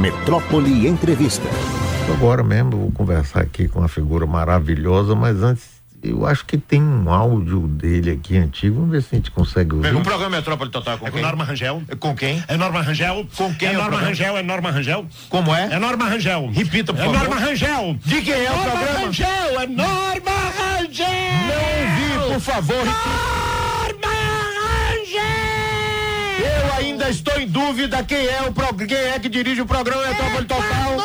Metrópole Entrevista. Agora mesmo vou conversar aqui com uma figura maravilhosa, mas antes eu acho que tem um áudio dele aqui antigo. Vamos ver se a gente consegue ouvir. Um programa Metrópole Total com é quem? Norma Rangel. Com quem? É Norma Rangel. Com quem É é o Norma? Rangel, é Norma Rangel. Como é? É Norma Rangel. Repita, por É favor. Norma Rangel. De quem é o Norma programa? Rangel, é Norma Rangel. Não ouvi, por favor. Norma ainda estou em dúvida quem é o pro... quem é que dirige o programa Metrópole Total.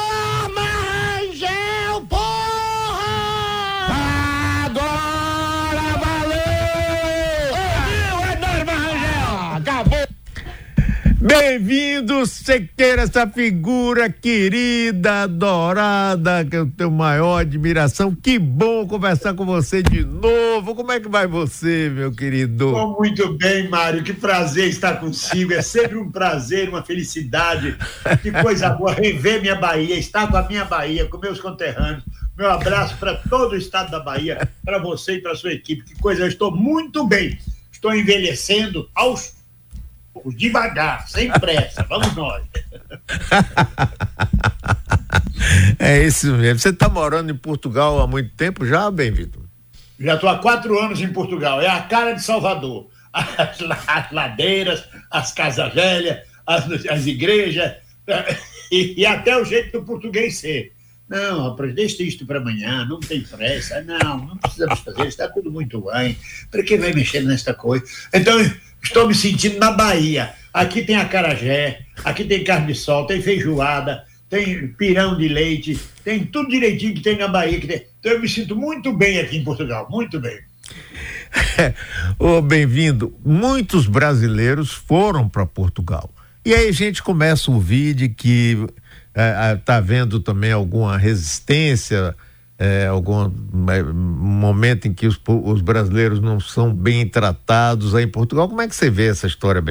Bem-vindo, Sequeira, essa figura querida, adorada, que eu tenho maior admiração. Que bom conversar com você de novo. Como é que vai você, meu querido? Tô muito bem, Mário. Que prazer estar consigo. É sempre um prazer, uma felicidade. Que coisa boa rever minha Bahia, estar com a minha Bahia, com meus conterrâneos. Meu abraço para todo o estado da Bahia, para você e para sua equipe. Que coisa, eu estou muito bem. Estou envelhecendo aos poucos, devagar, sem pressa. Vamos nós. É isso mesmo. Você está morando em Portugal há muito tempo já, bem-vindo? Já estou há quatro anos em Portugal. É a cara de Salvador. As, as ladeiras, as casas velhas, as, as igrejas, e, e até o jeito do português ser. Não, rapaz, deixa isto para amanhã, não tem pressa. Não, não precisamos fazer, está tudo muito bem. Para que vai mexer nesta coisa? Então, estou me sentindo na Bahia. Aqui tem acarajé, aqui tem carne de sol, tem feijoada, tem pirão de leite, tem tudo direitinho que tem na Bahia. tem- Então, eu me sinto muito bem aqui em Portugal, muito bem. Ô, bem-vindo. Muitos brasileiros foram para Portugal. E aí a gente começa a ouvir de que está havendo também alguma resistência, é, algum é, momento em que os, os brasileiros não são bem tratados aí em Portugal. Como é que você vê essa história?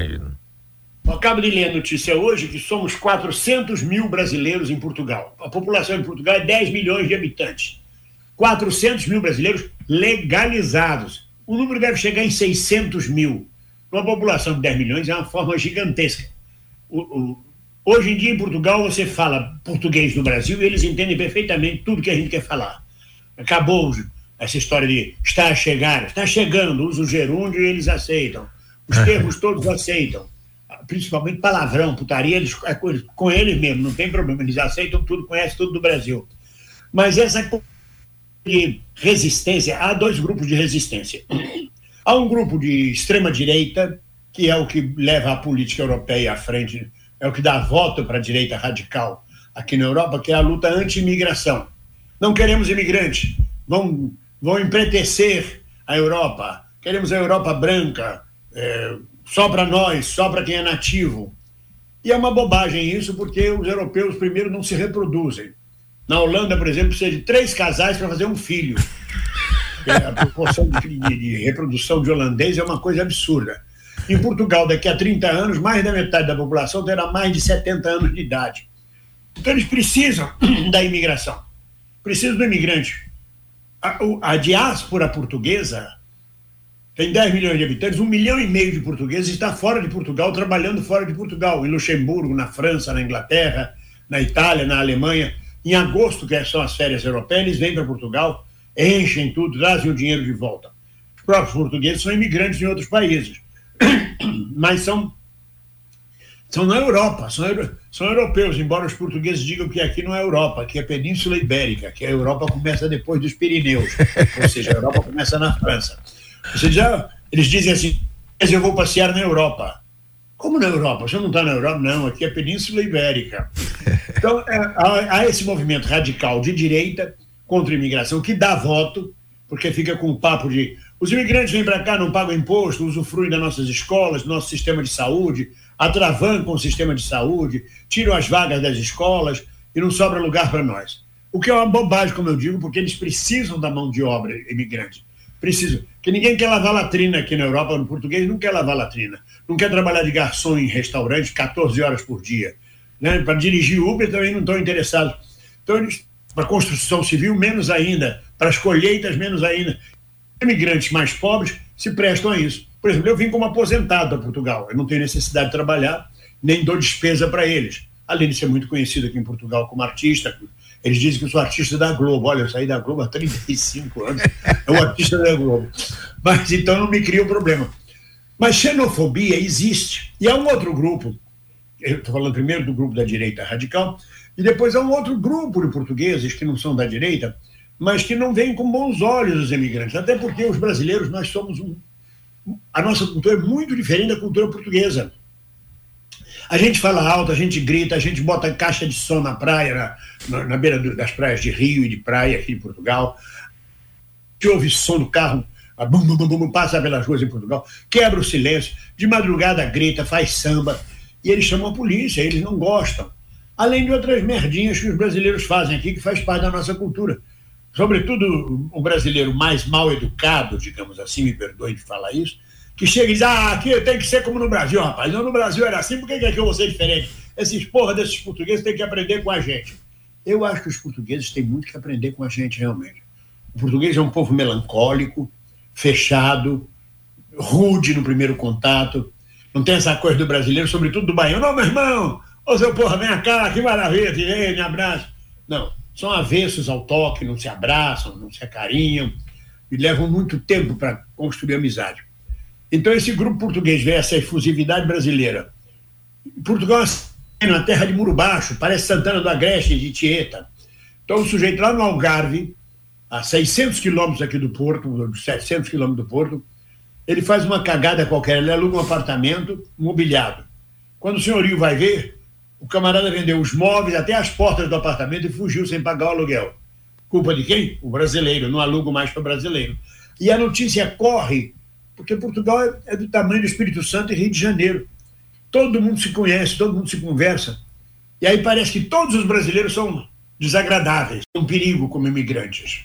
Eu acabo de ler a notícia hoje que somos 400 mil brasileiros em Portugal. A população em Portugal é 10 milhões de habitantes. 400 mil brasileiros legalizados. O número deve chegar em 600 mil. Uma população de 10 milhões é uma forma gigantesca. O- o- hoje em dia, em Portugal, você fala português no Brasil e eles entendem perfeitamente tudo que a gente quer falar. Acabou essa história de está a chegar, está chegando, usa o gerúndio e eles aceitam. Os termos todos aceitam. Principalmente palavrão, putaria, eles, é com, com eles mesmo, não tem problema, eles aceitam tudo, conhecem tudo do Brasil. Mas essa coisa de resistência, há dois grupos de resistência. Há um grupo de extrema-direita, que é o que leva a política europeia à frente, é o que dá voto para a direita radical aqui na Europa, que é a luta anti-imigração. Não queremos imigrantes, vão, vão empretecer a Europa, queremos a Europa branca, é, só para nós, só para quem é nativo. E é uma bobagem isso, porque os europeus, primeiro, não se reproduzem. Na Holanda, por exemplo, precisa de três casais para fazer um filho. É, A proporção de, de- de reprodução de holandês é uma coisa absurda. Em Portugal, daqui a 30 anos, mais da metade da população terá mais de 70 anos de idade. Então, eles precisam da imigração. Precisam do imigrante. A, a diáspora portuguesa tem 10 milhões de habitantes, um milhão e meio de portugueses está fora de Portugal, trabalhando fora de Portugal, em Luxemburgo, na França, na Inglaterra, na Itália, na Alemanha. Em agosto, que são as férias europeias, eles vêm para Portugal, enchem tudo, trazem o dinheiro de volta. Os próprios portugueses são imigrantes em outros países, mas são, são na Europa, são, são europeus, embora os portugueses digam que aqui não é Europa, que é Península Ibérica, que a Europa começa depois dos Pirineus, ou seja, a Europa começa na França. Você já, eles dizem assim, mas eu vou passear na Europa. Como na Europa? Você não está na Europa? Não, aqui é Península Ibérica. Então, é, há, há esse movimento radical de direita contra a imigração que dá voto, porque fica com o papo de os imigrantes vêm para cá, não pagam imposto, usufruem das nossas escolas, do nosso sistema de saúde, atravancam o sistema de saúde, tiram as vagas das escolas e não sobra lugar para nós. O que é uma bobagem, como eu digo, porque eles precisam da mão de obra imigrante. Precisam. Porque ninguém quer lavar latrina aqui na Europa, no português não quer lavar latrina. Não quer trabalhar de garçom em restaurante 14 horas por dia. Né? Para dirigir Uber também não estão interessados. Então, para construção civil, menos ainda. Para as colheitas, menos ainda. Imigrantes mais pobres se prestam a isso. Por exemplo, eu vim como aposentado a Portugal. Eu não tenho necessidade de trabalhar, nem dou despesa para eles. além de ser muito conhecido aqui em Portugal como artista. Eles dizem que eu sou artista da Globo. Olha, eu saí da Globo há 35 anos. É o artista da Globo. Mas então não me cria o um problema. Mas xenofobia existe. E há um outro grupo, eu estou falando primeiro do grupo da direita radical, e depois há um outro grupo de portugueses que não são da direita, mas que não veem com bons olhos os imigrantes. Até porque os brasileiros, nós somos um. A nossa cultura é muito diferente da cultura portuguesa. A gente fala alto, a gente grita, a gente bota caixa de som na praia, na, na beira do, das praias de Rio e de praia aqui em Portugal. A gente ouve som do carro, a bum, bum, bum, bum, passa pelas ruas em Portugal, quebra o silêncio, de madrugada grita, faz samba, e eles chamam a polícia, eles não gostam. Além de outras merdinhas que os brasileiros fazem aqui, que faz parte da nossa cultura. Sobretudo o brasileiro mais mal educado, digamos assim, me perdoe de falar isso, que chega e diz: ah, aqui tem que ser como no Brasil, rapaz. Não, no Brasil era assim, por que, que eu vou ser diferente? Esses porra desses portugueses têm que aprender com a gente. Eu acho que os portugueses têm muito que aprender com a gente, realmente. O português é um povo melancólico, fechado, rude no primeiro contato. Não tem essa coisa do brasileiro, sobretudo do baiano. Não, meu irmão, ô seu porra, vem cá, que maravilha, vem, me abraça. Não, são avessos ao toque, não se abraçam, não se acarinham e levam muito tempo para construir amizade. Então, esse grupo português vê essa efusividade brasileira. Portugal é uma terra de muro baixo, parece Santana do Agreste, de Tieta. Então, o sujeito lá no Algarve, a 600 quilômetros aqui do Porto, 700 quilômetros do Porto, ele faz uma cagada qualquer, ele aluga um apartamento mobiliado. Quando o senhorio vai ver, o camarada vendeu os móveis até as portas do apartamento e fugiu sem pagar o aluguel. Culpa de quem? O brasileiro, não alugo mais para brasileiro. E a notícia corre porque Portugal é, é do tamanho do Espírito Santo e Rio de Janeiro. Todo mundo se conhece, todo mundo se conversa. E aí parece que todos os brasileiros são desagradáveis, um perigo como imigrantes.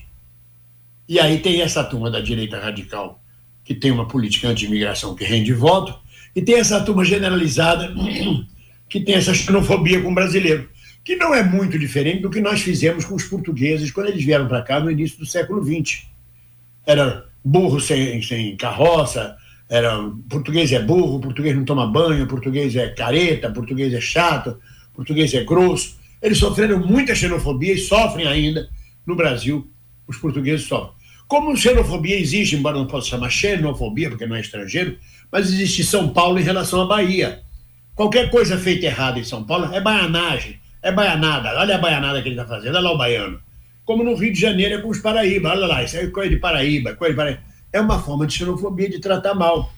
E aí tem essa turma da direita radical, que tem uma política anti-imigração que rende voto, e tem essa turma generalizada que tem essa xenofobia com o brasileiro, que não é muito diferente do que nós fizemos com os portugueses quando eles vieram para cá no início do século XX. Era burro sem, sem carroça, era, português é burro, português não toma banho, português é careta, português é chato, português é grosso. Eles sofreram muita xenofobia e sofrem ainda no Brasil, os portugueses sofrem. Como xenofobia existe, embora não possa chamar xenofobia, porque não é estrangeiro, mas existe São Paulo em relação à Bahia. Qualquer coisa feita errada em São Paulo é baianagem, é baianada. Olha a baianada que ele está fazendo, olha lá o baiano como no Rio de Janeiro é com os Paraíba. Olha lá, isso é coisa de Paraíba, coisa de Paraíba. É uma forma de xenofobia, de tratar mal.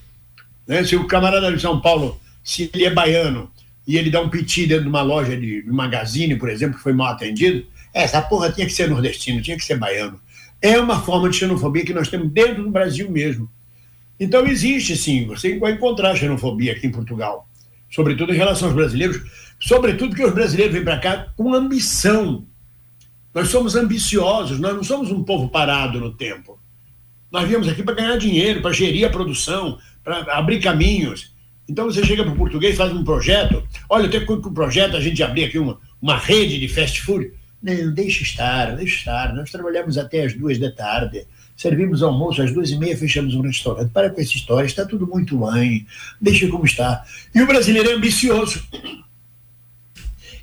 Né? Se o camarada de São Paulo, se ele é baiano e ele dá um piti dentro de uma loja de, de magazine, por exemplo, que foi mal atendido, essa porra tinha que ser nordestino, tinha que ser baiano. É uma forma de xenofobia que nós temos dentro do Brasil mesmo. Então existe sim, você vai encontrar xenofobia aqui em Portugal, sobretudo em relação aos brasileiros, sobretudo que os brasileiros vêm para cá com ambição nós somos ambiciosos, nós não somos um povo parado no tempo. Nós viemos aqui para ganhar dinheiro, para gerir a produção, para abrir caminhos. Então você chega para o português, faz um projeto. Olha, eu tenho com o projeto a gente abrir aqui uma, uma rede de fast food. Não, deixa estar, deixa estar. Nós trabalhamos até as duas da tarde, servimos almoço às duas e meia, fechamos um restaurante. Para com essa história, está tudo muito bem, deixa como está. E o brasileiro é ambicioso.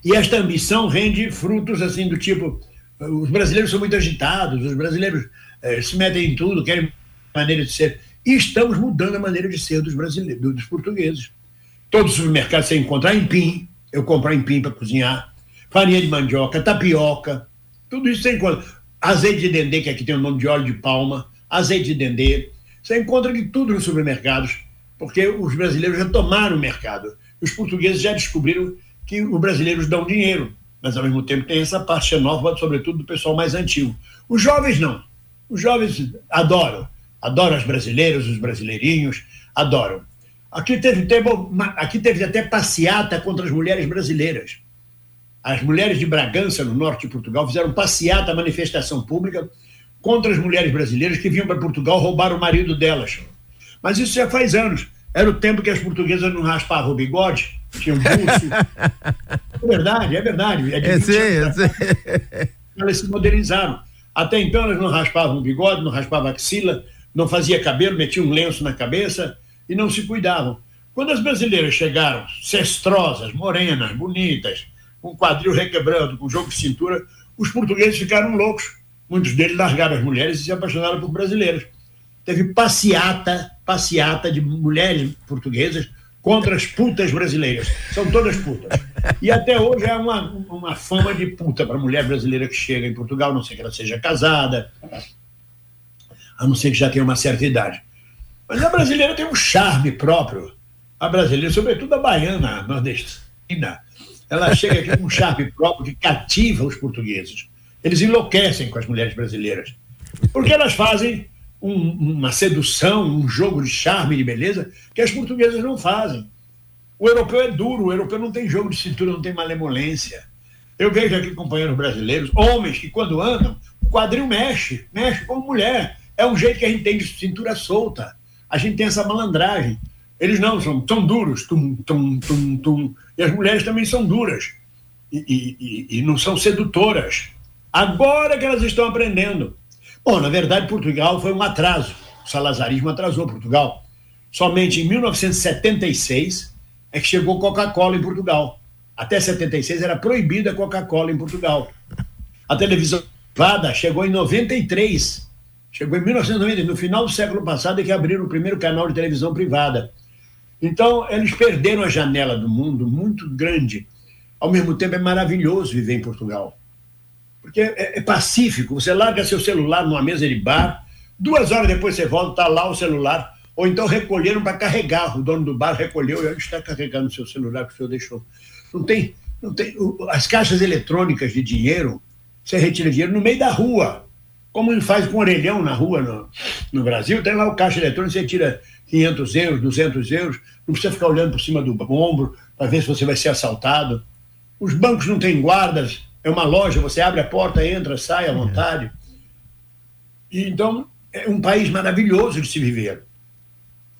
E esta ambição rende frutos assim do tipo os brasileiros são muito agitados, os brasileiros eh, se metem em tudo, querem maneira de ser. E estamos mudando a maneira de ser dos brasileiros, dos portugueses. Todo supermercado você encontrar empim, eu comprar empim para cozinhar, farinha de mandioca, tapioca, tudo isso você encontra. Azeite de dendê, que aqui tem o nome de óleo de palma, azeite de dendê. Você encontra de tudo nos supermercados, porque os brasileiros já tomaram o mercado. Os portugueses já descobriram que os brasileiros dão dinheiro mas ao mesmo tempo tem essa parte nova, sobretudo do pessoal mais antigo. Os jovens não. Os jovens adoram. Adoram os brasileiros, os brasileirinhos, adoram. Aqui teve, teve, aqui teve até passeata contra as mulheres brasileiras. As mulheres de Bragança, no norte de Portugal, fizeram passeata, manifestação pública contra as mulheres brasileiras que vinham para Portugal roubar o marido delas. Mas isso já faz anos. Era o tempo que as portuguesas não raspavam o bigode, tinham buço. é verdade, é verdade. É é, sei, eu sei. Elas se modernizaram. Até então elas não raspavam o bigode, não raspavam a axila, não fazia cabelo, metiam um lenço na cabeça e não se cuidavam. Quando as brasileiras chegaram, cestrosas, morenas, bonitas, com quadril requebrando, com jogo de cintura, os portugueses ficaram loucos. Muitos deles largaram as mulheres e se apaixonaram por brasileiras. Teve passeata, passeata de mulheres portuguesas contra as putas brasileiras. São todas putas. E até hoje é uma, uma fama de puta para mulher brasileira que chega em Portugal, a não sei que ela seja casada, a não ser que já tenha uma certa idade. Mas a brasileira tem um charme próprio. A brasileira, sobretudo a baiana, a nordestina, ela chega aqui com um charme próprio que cativa os portugueses. Eles enlouquecem com as mulheres brasileiras. Porque elas fazem um, uma sedução, um jogo de charme e de beleza que as portuguesas não fazem. O europeu é duro, o europeu não tem jogo de cintura, não tem malemolência. Eu vejo aqui companheiros brasileiros, homens que quando andam, o quadril mexe, mexe como mulher. É um jeito que a gente tem de cintura solta. A gente tem essa malandragem. Eles não, são tão duros, tum, tum, tum, tum. E as mulheres também são duras. E, e, e, não são sedutoras. Agora que elas estão aprendendo. Bom, na verdade, Portugal foi um atraso. O salazarismo atrasou Portugal. Somente em 1976 é que chegou Coca-Cola em Portugal. Até 76 era proibida a Coca-Cola em Portugal. A televisão privada chegou em 93. Chegou em 1990, no final do século passado, é que abriram o primeiro canal de televisão privada. Então, eles perderam a janela do mundo muito grande. Ao mesmo tempo, é maravilhoso viver em Portugal. Porque é, é pacífico. Você larga seu celular numa mesa de bar, duas horas depois você volta, está lá o celular. Ou então recolheram para carregar. O dono do bar recolheu e está carregando o seu celular que o senhor deixou. Não tem, não tem. As caixas eletrônicas de dinheiro, você retira dinheiro no meio da rua. Como faz com orelhão na rua no, no Brasil, tem lá o caixa eletrônico, você tira 500 euros, 200 euros, não precisa ficar olhando por cima do ombro para ver se você vai ser assaltado. Os bancos não têm guardas, é uma loja, você abre a porta, entra, sai à vontade. E, então, é um país maravilhoso de se viver.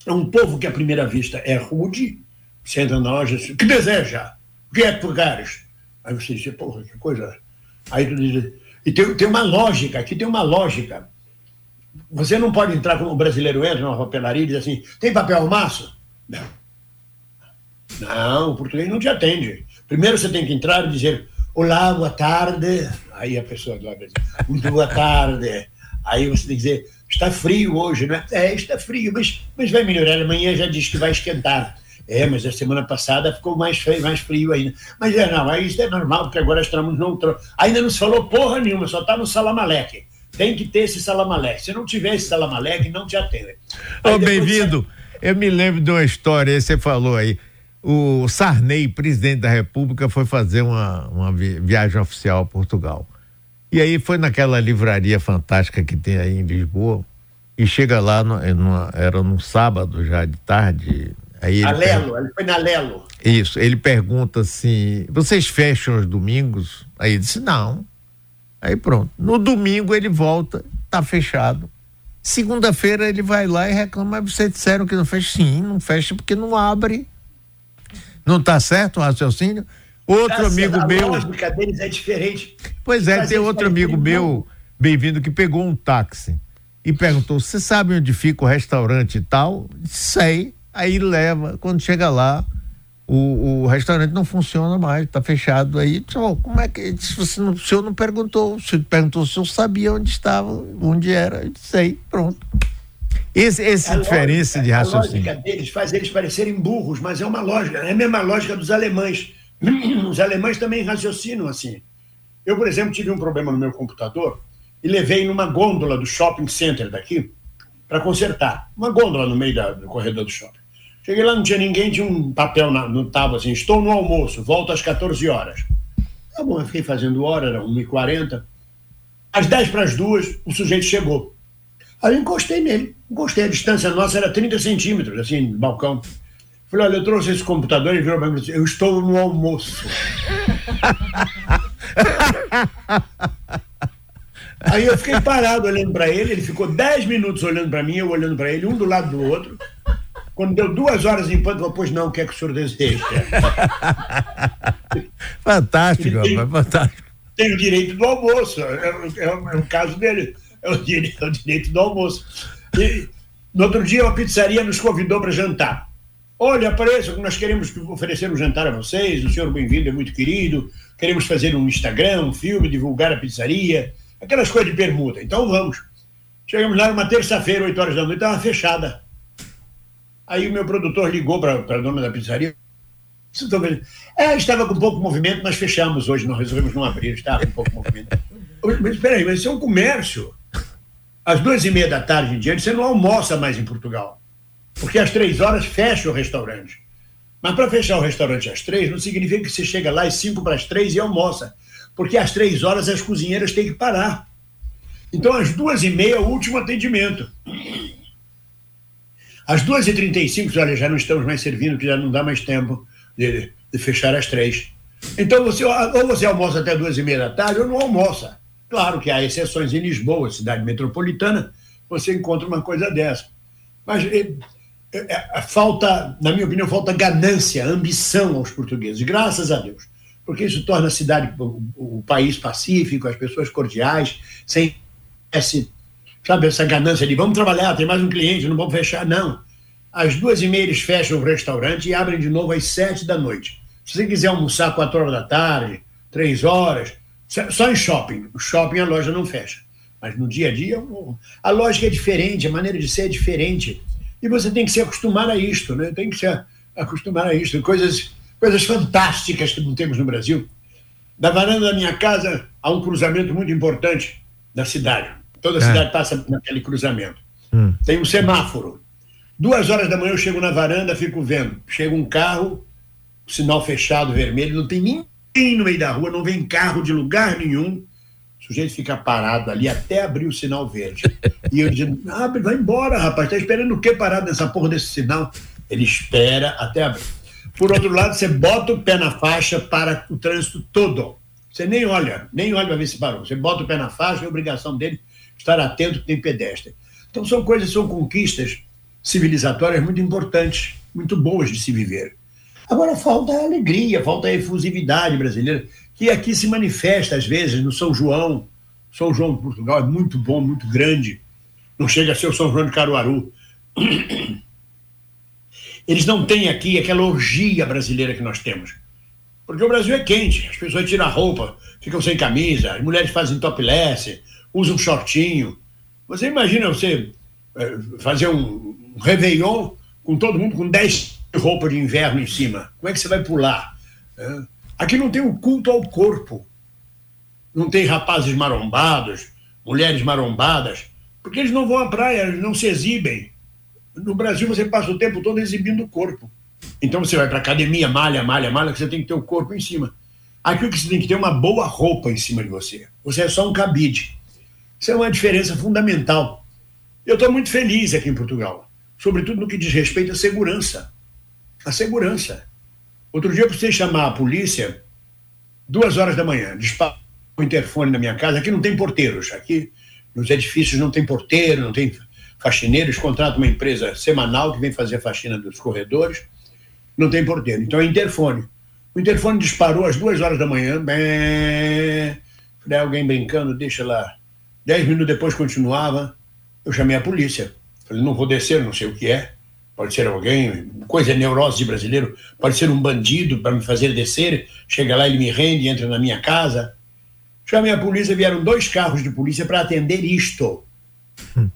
É um povo que, à primeira vista, é rude. Você entra na loja, que deseja? O que é tu queres? Aí você diz, porra, que coisa. Aí tu diz, e tem, tem uma lógica, aqui tem uma lógica. Você não pode entrar como o brasileiro entra numa papelaria e diz assim: tem papel maço? Não. Não, o português não te atende. Primeiro você tem que entrar e dizer: Olá, boa tarde. Aí a pessoa lá diz: Muito boa tarde. Aí você tem que dizer: Está frio hoje, não é? É, está frio, mas, mas vai melhorar. Amanhã já diz que vai esquentar. É, mas a semana passada ficou mais frio, mais frio ainda. Mas é, não, isso é normal, porque agora estamos não. Ainda não se falou porra nenhuma, só está no Salamaleque. Tem que ter esse Salamaleque. Se não tiver esse Salamaleque, não te atende. oh, bem-vindo. Você... Eu me lembro de uma história, você falou aí. O Sarney, presidente da República, foi fazer uma, uma viagem oficial a Portugal. E aí foi naquela livraria fantástica que tem aí em Lisboa. E chega lá, no, no, era num sábado já de tarde, Aí ele Alelo, ele foi na Lelo. Isso, ele pergunta assim: vocês fecham os domingos? Aí ele disse: não. Aí pronto. No domingo ele volta, tá fechado. Segunda-feira ele vai lá e reclama: mas vocês disseram que não fecha? Sim, não fecha porque não abre. Não tá certo o raciocínio? Outro tá amigo meu. A lógica deles é diferente. Pois é, tem outro amigo meu, bem-vindo, que pegou um táxi e perguntou: você sabe onde fica o restaurante e tal? Sei aí leva, quando chega lá, o, o restaurante não funciona mais, está fechado. Aí, oh, como é que. Se você não, o senhor não perguntou, se perguntou se eu sabia onde estava, onde era, eu sei, pronto. Esse, essa a diferença lógica, de raciocínio. A lógica deles faz eles parecerem burros, mas é uma lógica, é a mesma lógica dos alemães. Os alemães também raciocinam assim. Eu, por exemplo, tive um problema no meu computador e levei numa gôndola do shopping center daqui para consertar. Uma gôndola no meio da, do corredor do shopping. Cheguei lá, não tinha ninguém, tinha um papel na, no tábua assim, estou no almoço, volto às 14 horas. Tá bom, eu fiquei fazendo hora, era 1h40. Às 10 para as duas, o sujeito chegou. Aí eu encostei nele, encostei, a distância nossa era 30 centímetros, assim, do balcão. Falei, olha, eu trouxe esse computador e virou para mim eu estou no almoço. Aí eu fiquei parado olhando para ele, ele ficou 10 minutos olhando para mim, eu olhando para ele, um do lado do outro. Quando deu duas horas em ponto, pois não, o que é que o senhor deseja? fantástico, tem, rapaz, fantástico. Tem o direito do almoço, é, é, é o caso dele, é o, direito, é o direito do almoço. E, no outro dia, uma pizzaria nos convidou para jantar. Olha, apareça, nós queremos oferecer um jantar a vocês, o senhor bem-vindo é muito querido, queremos fazer um Instagram, um filme, divulgar a pizzaria, aquelas coisas de permuta. Então vamos. Chegamos lá numa terça-feira, 8 horas da noite, estava fechada. Aí o meu produtor ligou para a dona da pizzaria. É, estava com pouco movimento, mas fechamos hoje, nós resolvemos não abrir, estava com pouco movimento. Mas espera aí, mas isso é um comércio. Às duas e meia da tarde em diante, você não almoça mais em Portugal. Porque às três horas fecha o restaurante. Mas para fechar o restaurante às três, não significa que você chega lá às cinco para as três e almoça. Porque às três horas as cozinheiras têm que parar. Então, às duas e meia, o último atendimento. Às duas e trinta e cinco, olha, já não estamos mais servindo, que já não dá mais tempo de, de fechar às três. Então, você, ou você almoça até duas e meia da tarde, ou não almoça. Claro que há exceções em Lisboa, cidade metropolitana, você encontra uma coisa dessa. Mas é, é, falta, na minha opinião, falta ganância, ambição aos portugueses, graças a Deus. Porque isso torna a cidade, o, o país pacífico, as pessoas cordiais, sem esse, sabe, essa ganância de vamos trabalhar, tem mais um cliente, não vamos fechar. Não. Às duas e meia eles fecham o restaurante e abrem de novo às sete da noite. Se você quiser almoçar quatro horas da tarde, três horas, só em shopping. O shopping a loja não fecha. Mas no dia a dia, a lógica é diferente, a maneira de ser é diferente. E você tem que se acostumar a isto, né? Tem que se acostumar a isto. Coisas, coisas fantásticas que não temos no Brasil. Da varanda da minha casa há um cruzamento muito importante da cidade. Toda a é. cidade passa naquele cruzamento. Hum. Tem um semáforo. Duas horas da manhã eu chego na varanda, fico vendo. Chega um carro, sinal fechado, vermelho, não tem ninguém no meio da rua, não vem carro de lugar nenhum. O sujeito fica parado ali até abrir o sinal verde. E eu digo, ah, vai embora, rapaz, tá esperando o que parado nessa porra desse sinal? Ele espera até abrir. Por outro lado, você bota o pé na faixa para o trânsito todo. Você nem olha, nem olha para ver se parou. Você bota o pé na faixa, é obrigação dele estar atento que tem pedestre. Então são coisas, são conquistas civilizatórias muito importantes, muito boas de se viver. Agora falta a alegria, falta a efusividade brasileira, que aqui se manifesta às vezes no São João. São João de Portugal é muito bom, muito grande. Não chega a ser o São João de Caruaru. Eles não têm aqui aquela orgia brasileira que nós temos. Porque o Brasil é quente, as pessoas tiram a roupa, ficam sem camisa, as mulheres fazem topless, usam shortinho. Você imagina você eh, fazer um, um Réveillon com todo mundo com 10 roupa de inverno em cima. Como é que você vai pular? Aqui não tem o culto ao corpo. Não tem rapazes marombados, mulheres marombadas, porque eles não vão à praia, eles não se exibem. No Brasil você passa o tempo todo exibindo o corpo. Então você vai para academia, malha, malha, malha, que você tem que ter o corpo em cima. Aqui o que você tem que ter é uma boa roupa em cima de você. Você é só um cabide. Isso é uma diferença fundamental. Eu estou muito feliz aqui em Portugal, sobretudo no que diz respeito à segurança a segurança. Outro dia eu precisei chamar a polícia, duas horas da manhã, disparou o interfone na minha casa. Aqui não tem porteiros, aqui nos edifícios não tem porteiro, não tem faxineiros, contrata uma empresa semanal que vem fazer a faxina dos corredores, não tem porteiro. Então é interfone. O interfone disparou às duas horas da manhã, bem, falei, alguém brincando, deixa lá. Dez minutos depois continuava, eu chamei a polícia. Falei, não vou descer, não sei o que é pode ser alguém, coisa neurose de brasileiro, pode ser um bandido para me fazer descer, chega lá, ele me rende, entra na minha casa. Chamei a polícia, vieram dois carros de polícia para atender isto.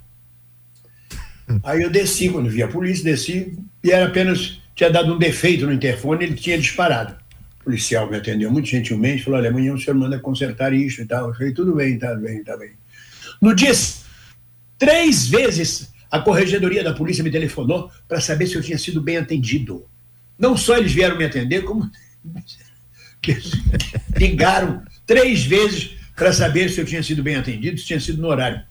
Aí eu desci, quando vi a polícia, desci, e era apenas, tinha dado um defeito no interfone, ele tinha disparado. O policial me atendeu muito gentilmente, falou, olha, amanhã o senhor manda consertar isso e tal. Eu falei, tudo bem, tá bem, tá bem. No dia, três vezes a corregedoria da polícia me telefonou para saber se eu tinha sido bem atendido. Não só eles vieram me atender, como ligaram três vezes para saber se eu tinha sido bem atendido, se tinha sido no horário.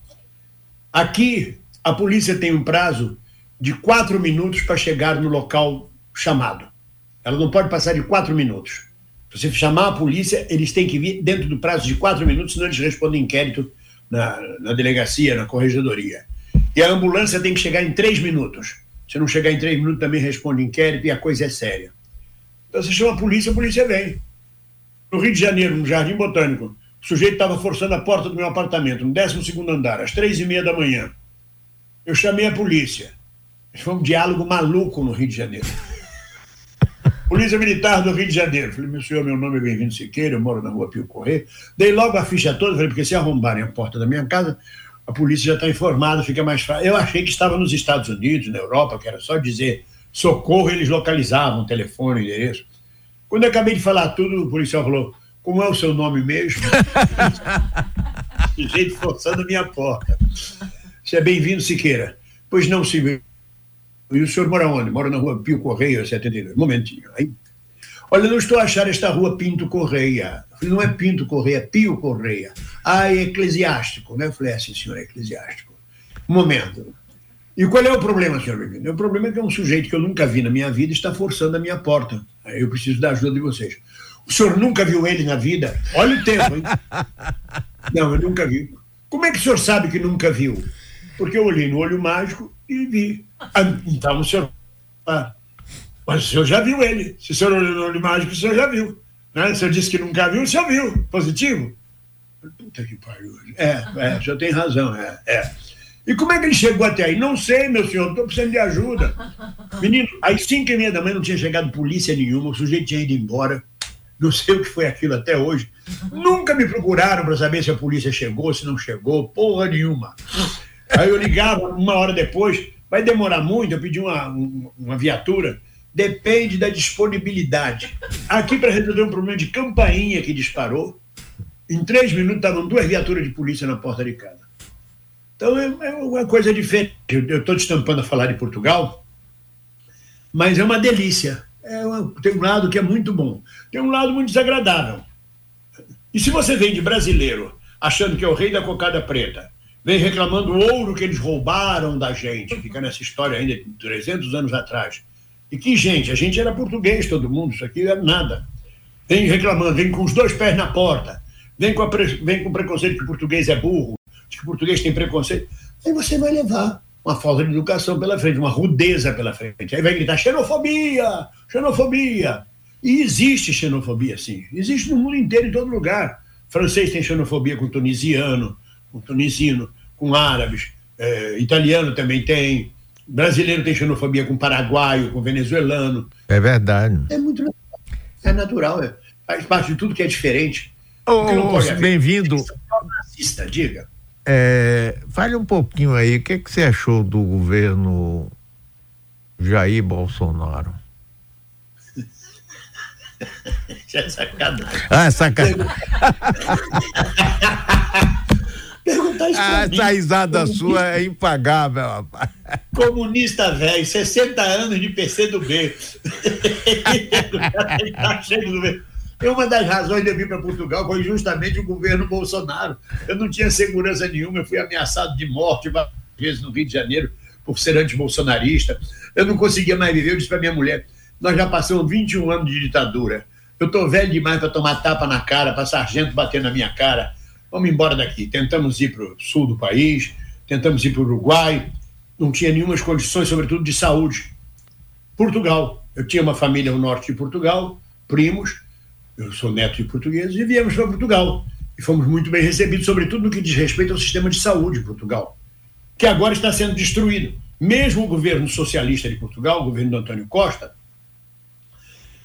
Aqui, a polícia tem um prazo de quatro minutos para chegar no local chamado. Ela não pode passar de quatro minutos. Se você chamar a polícia, eles têm que vir dentro do prazo de quatro minutos, senão eles respondem inquérito na, na delegacia, na corregedoria. E a ambulância tem que chegar em três minutos. Se não chegar em três minutos, também responde inquérito e a coisa é séria. Então você chama a polícia, a polícia vem. No Rio de Janeiro, no Jardim Botânico, o sujeito estava forçando a porta do meu apartamento, no 12 andar, às três e meia da manhã. Eu chamei a polícia. Foi um diálogo maluco no Rio de Janeiro. Polícia Militar do Rio de Janeiro. Falei, meu senhor, meu nome é Bem-vindo Siqueira, eu moro na rua Pio Correio. Dei logo a ficha toda, falei, porque se arrombarem a porta da minha casa, a polícia já está informada, fica mais fácil. Eu achei que estava nos Estados Unidos, na Europa, que era só dizer socorro, eles localizavam telefone, endereço. Quando eu acabei de falar tudo, o policial falou: Como é o seu nome mesmo? jeito forçando a minha porta. Você é bem-vindo, Siqueira. Pois não, Silvio. E o senhor mora onde? Mora na rua Pio Correia, 72. Momentinho. Aí. Olha, não estou a achar esta rua Pinto Correia. Não é Pinto Correia, é Pio Correia. Ah, é eclesiástico, né? Eu falei, é, sim, senhor, é eclesiástico. Um momento. E qual é o problema, senhor bem-vindo? O problema é que é um sujeito que eu nunca vi na minha vida está forçando a minha porta. Eu preciso da ajuda de vocês. O senhor nunca viu ele na vida? Olha o tempo, hein? Não, eu nunca vi. Como é que o senhor sabe que nunca viu? Porque eu olhei no olho mágico e vi. Então o senhor. Ah, mas o senhor já viu ele. Se o senhor olhou olho mágico, o senhor já viu. Né? O senhor disse que nunca viu, o senhor viu. Positivo? Puta que pariu. É, é, o senhor tem razão, é, é. E como é que ele chegou até aí? Não sei, meu senhor, estou precisando de ajuda. Menino, às cinco e meia da manhã não tinha chegado polícia nenhuma, o sujeito tinha ido embora. Não sei o que foi aquilo até hoje. Nunca me procuraram para saber se a polícia chegou, se não chegou, porra nenhuma. Aí eu ligava uma hora depois, vai demorar muito, eu pedi uma, uma viatura. Depende da disponibilidade. Aqui para resolver um problema de campainha que disparou, em três minutos estavam duas viaturas de polícia na porta de casa. Então é, é uma coisa diferente. Eu estou destampando a falar de Portugal, mas é uma delícia. É uma, tem um lado que é muito bom, tem um lado muito desagradável. E se você vem de brasileiro achando que é o rei da cocada preta, vem reclamando o ouro que eles roubaram da gente, fica nessa história ainda de 300 anos atrás. E que gente, a gente era português todo mundo, isso aqui era nada. Vem reclamando, vem com os dois pés na porta, vem com, a, vem com preconceito que o português é burro, que o português tem preconceito, aí você vai levar uma falta de educação pela frente, uma rudeza pela frente. Aí vai gritar xenofobia, xenofobia. E existe xenofobia, sim. Existe no mundo inteiro, em todo lugar. Francês tem xenofobia com tunisiano, com tunisino, com árabes. É, italiano também tem. Brasileiro tem xenofobia com paraguaio, com venezuelano. É verdade. É muito é natural, é, faz parte de tudo que é diferente. Ô, bem-vindo. Racista, diga. É, fale um pouquinho aí, o que, que você achou do governo Jair Bolsonaro? Isso é sacanagem. Ah, é sacanagem. Perguntar isso ah, essa risada sua é impagável, rapaz. Comunista velho, 60 anos de PC do B. tá cheio do B. Uma das razões de eu vir para Portugal foi justamente o governo Bolsonaro. Eu não tinha segurança nenhuma, eu fui ameaçado de morte várias vezes no Rio de Janeiro por ser antibolsonarista. Eu não conseguia mais viver, eu disse para minha mulher, nós já passamos 21 anos de ditadura. Eu estou velho demais para tomar tapa na cara, para sargento bater na minha cara. Vamos embora daqui. Tentamos ir para o sul do país, tentamos ir para o Uruguai, não tinha nenhuma condições, sobretudo de saúde. Portugal. Eu tinha uma família no norte de Portugal, primos, eu sou neto de portugueses, e viemos para Portugal. E fomos muito bem recebidos, sobretudo no que diz respeito ao sistema de saúde de Portugal, que agora está sendo destruído. Mesmo o governo socialista de Portugal, o governo do Antônio Costa,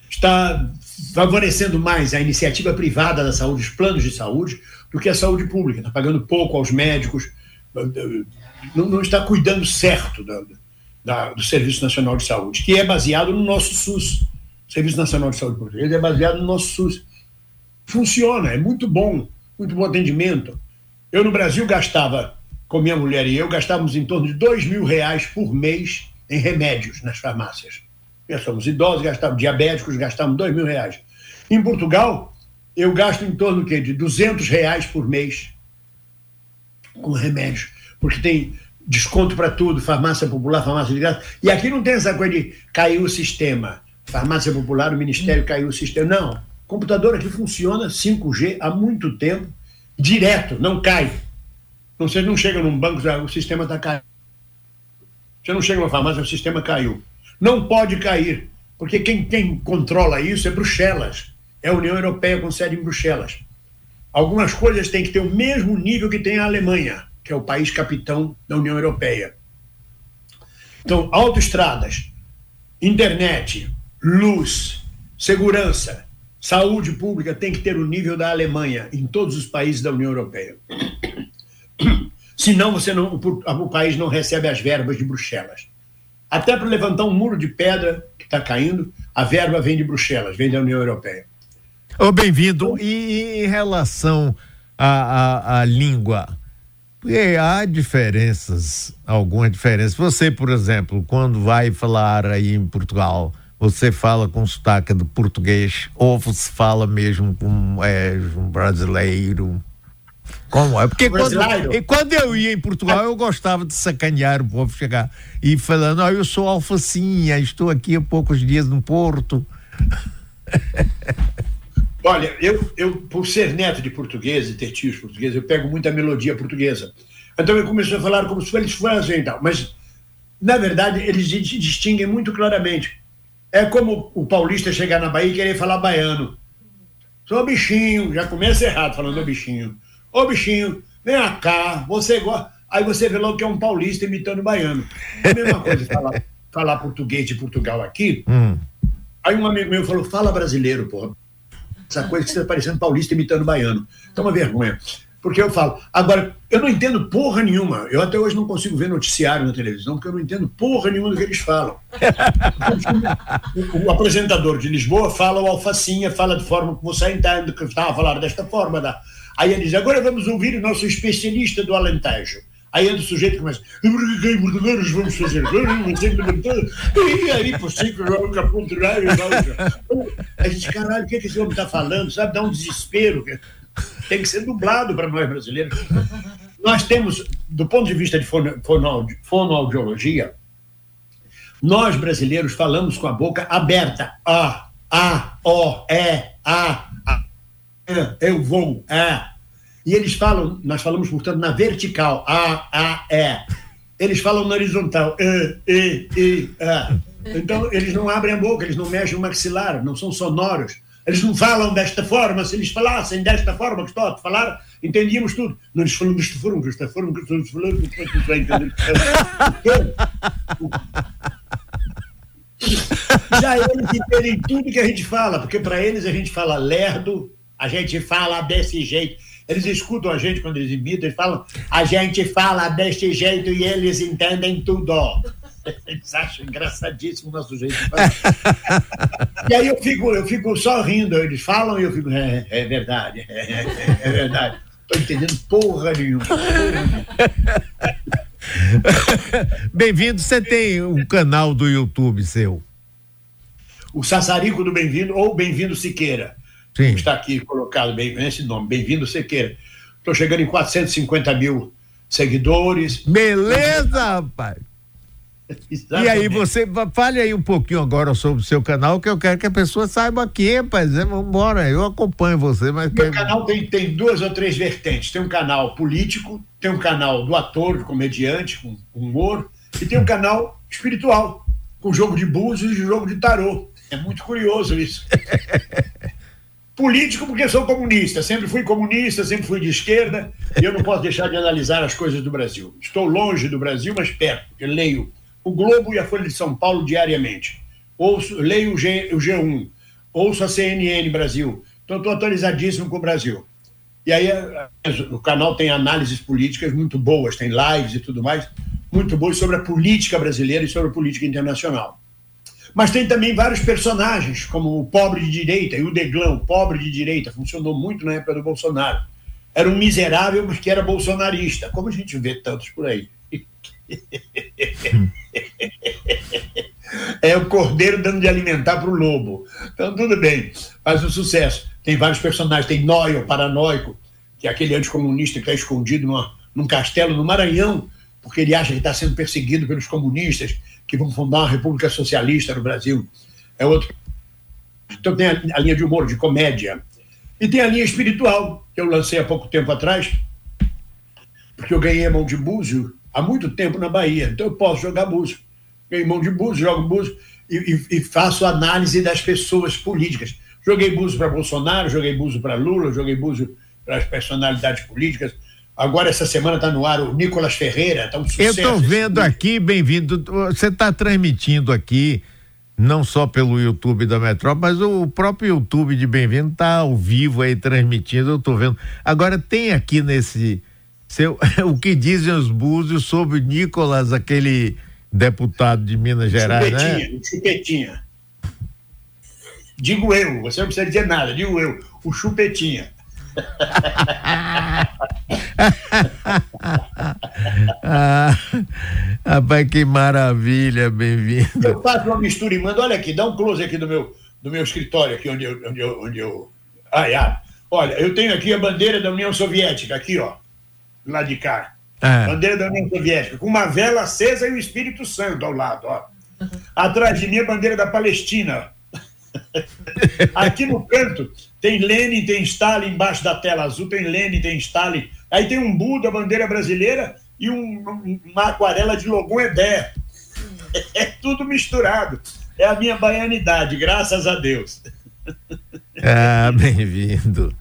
está favorecendo mais a iniciativa privada da saúde, os planos de saúde, do que a saúde pública. Está pagando pouco aos médicos, não, não está cuidando certo da, da, do Serviço Nacional de Saúde, que é baseado no nosso SUS. Serviço Nacional de Saúde Português é baseado no nosso SUS. Funciona, é muito bom, muito bom atendimento. Eu no Brasil gastava, com minha mulher e eu, gastávamos em torno de dois mil reais por mês em remédios nas farmácias. Nós somos idosos, gastávamos, diabéticos, gastávamos dois mil reais. Em Portugal, eu gasto em torno quê? de 200 reais por mês com remédios, porque tem desconto para tudo, farmácia popular, farmácia de graça. E aqui não tem essa coisa de cair o sistema farmácia popular, o Ministério caiu o sistema. Não. Computador aqui funciona 5G há muito tempo, direto, não cai. Você não chega num banco, o sistema está caindo. Você não chega numa farmácia, o sistema caiu. Não pode cair, porque quem, quem controla isso é Bruxelas. É a União Europeia com sede em Bruxelas. Algumas coisas têm que ter o mesmo nível que tem a Alemanha, que é o país capitão da União Europeia. Então, autoestradas, internet, luz, segurança, saúde pública tem que ter o nível da Alemanha em todos os países da União Europeia. Senão você não, o, país não recebe as verbas de Bruxelas. Até para levantar um muro de pedra que está caindo, a verba vem de Bruxelas, vem da União Europeia. Oh, Bem-vindo. E em relação à, à, à língua, porque há diferenças, algumas diferenças. Você, por exemplo, quando vai falar aí em Portugal, você fala com sotaque do português ou você fala mesmo com é, um brasileiro? Como é? Porque quando, e quando eu ia em Portugal, eu gostava de sacanear o povo, chegar e falando, oh, eu sou alfacinha, estou aqui há poucos dias no Porto. Olha, eu, eu, por ser neto de português e ter tios portugueses, eu pego muita melodia portuguesa. Então eu comecei a falar como se eles fossem e tal. Mas, na verdade, eles distinguem muito claramente. É como o paulista chegar na Bahia e querer falar baiano. Sou bichinho, já começa errado falando bichinho. Ô bichinho, vem cá, você gosta. Aí você vê logo que é um paulista imitando baiano. É a mesma coisa falar, falar português de Portugal aqui. Hum. Aí um amigo meu falou: fala brasileiro, porra essa coisa que você está parecendo paulista imitando baiano. Então, uma vergonha. Porque eu falo, agora, eu não entendo porra nenhuma. Eu até hoje não consigo ver noticiário na televisão, porque eu não entendo porra nenhuma do que eles falam. o, apresentador de Lisboa fala o alfacinha, fala de forma que você entende que estava a falar desta forma. Da... Aí ele diz: agora vamos ouvir o nosso especialista do Alentejo. Aí anda o sujeito começa, português vamos fazer, e aí por cinco joga contrário. Aí diz, caralho, o que, é que esse homem está falando? Sabe, dá um desespero. Tem que ser dublado para nós brasileiros. Nós temos, do ponto de vista de fonoaudiologia, nós brasileiros falamos com a boca aberta. A, A, O, E, A, A, eu vou, A. E eles falam, nós falamos, portanto, na vertical, A, A, E. Eles falam na horizontal, E, E, E, A. Então, eles não abrem a boca, eles não mexem o maxilar, não são sonoros. Eles não falam desta forma. Se eles falassem desta forma que estou a falar, entendíamos tudo. Não eles falam desta forma, desta forma que estou a falar, não vai entender. Já eles entendem tudo que a gente fala, porque para eles a gente fala lerdo, a gente fala desse jeito. Eles escutam a gente quando eles imitam, eles falam, a gente fala deste jeito e eles entendem tudo. Eles acham engraçadíssimo o nosso jeito de falar. e aí eu fico, eu fico só rindo, eles falam e eu fico, é, é verdade, é, é, é verdade. Estou entendendo porra nenhuma. Bem-vindo, você tem um canal do YouTube seu? O Sassarico do Bem-vindo ou Bem-vindo Siqueira. Sim. Está aqui colocado bem esse nome, bem-vindo Sequeira. Estou chegando em 450 mil seguidores. Beleza, rapaz! E aí, você fale aí um pouquinho agora sobre o seu canal, que eu quero que a pessoa saiba aqui, rapaz. É, vamos embora, eu acompanho você, mas. Meu canal tem, tem duas ou três vertentes. Tem um canal político, tem um canal do ator, comediante, com, com humor, e tem um canal espiritual, com jogo de búzios e jogo de tarô. É muito curioso isso. político porque sou comunista, sempre fui comunista, sempre fui de esquerda, e eu não posso deixar de analisar as coisas do Brasil. Estou longe do Brasil, mas perto, eu leio o Globo e a Folha de São Paulo diariamente. Ouço, leio o, G, o G1, ouço a CNN Brasil. Então estou atualizadíssimo com o Brasil. E aí o canal tem análises políticas muito boas, tem lives e tudo mais, muito boas sobre a política brasileira e sobre a política internacional. Mas tem também vários personagens, como o pobre de direita e o Deglão, o pobre de direita, funcionou muito na época do Bolsonaro. Era um miserável, mas que era bolsonarista, como a gente vê tantos por aí. é o cordeiro dando de alimentar para o lobo. Então, tudo bem, faz um sucesso. Tem vários personagens, tem Noia, o paranoico, que é aquele anticomunista que está escondido numa, num castelo no Maranhão, porque ele acha que está sendo perseguido pelos comunistas que vão fundar uma república socialista no Brasil. É outro. Então tem a, a linha de humor, de comédia. E tem a linha espiritual, que eu lancei há pouco tempo atrás, porque eu ganhei a mão de búzio há muito tempo na Bahia. Então eu posso jogar búzio. Ganhei mão de búzio, jogo búzio e, e, e faço análise das pessoas políticas. Joguei búzio para Bolsonaro, joguei búzio para Lula, joguei búzio para as personalidades políticas Agora, essa semana está no ar o Nicolas Ferreira, está um sucesso. Eu estou vendo aqui, bem-vindo. Você está transmitindo aqui não só pelo YouTube da Metrópole, mas o próprio YouTube de Bem-vindo tá ao vivo aí transmitindo, eu tô vendo. Agora tem aqui nesse seu, o que dizem os búzios sobre Nicolas, aquele deputado de Minas Gerais, chupetinha, né? Chupetinha. Digo eu, você não precisa dizer nada, digo eu, o chupetinha. Ah, rapaz, que maravilha, bem-vindo. Eu faço uma mistura e mando, olha aqui, dá um close aqui do meu, do meu escritório, aqui onde eu. Onde eu, onde eu... Olha, eu tenho aqui a bandeira da União Soviética, aqui, ó. Lá de cá. Ah. Bandeira da União Soviética, com uma vela acesa e o Espírito Santo ao lado, ó. Atrás de mim a bandeira da Palestina. Aqui no canto tem Lenin, tem Stalin, embaixo da tela azul tem Lenin, tem Stalin. Aí tem um Buda, bandeira brasileira e um, uma aquarela de Logon Edé. É tudo misturado. É a minha baianidade, graças a Deus. Ah, bem-vindo.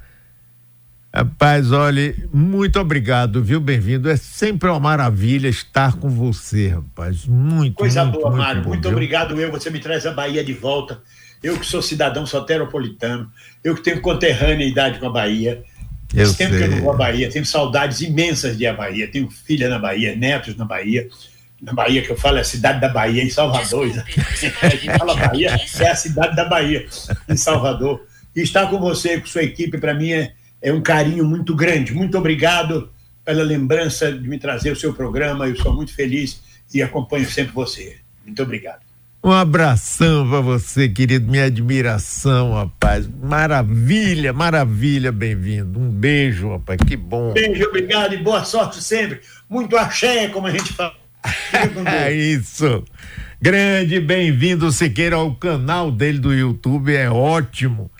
Rapaz, olha, muito obrigado, viu? Bem-vindo. É sempre uma maravilha estar com você, rapaz. Muito, Coisa muito, boa, muito Mário. bom, Muito viu? obrigado, eu. Você me traz a Bahia de volta. Eu que sou cidadão soteropolitano, eu que tenho conterraneidade com a Bahia. Eu Esse tempo que eu sei. não vou à Bahia, tenho saudades imensas de ir à Bahia. Tenho filha na Bahia, netos na Bahia. Na Bahia, que eu falo, é a cidade da Bahia, em Salvador. A gente fala Bahia, é a cidade da Bahia, em Salvador. E estar com você, com sua equipe, para mim é, é um carinho muito grande. Muito obrigado pela lembrança de me trazer o seu programa. Eu sou muito feliz e acompanho sempre você. Muito obrigado. Um abração pra você, querido. Minha admiração, rapaz. Maravilha, maravilha, bem-vindo. Um beijo, rapaz. Que bom. Beijo, obrigado e boa sorte sempre. Muito axé, como a gente fala. É isso. Grande, bem-vindo, Siqueira, ao canal dele do YouTube. É ótimo.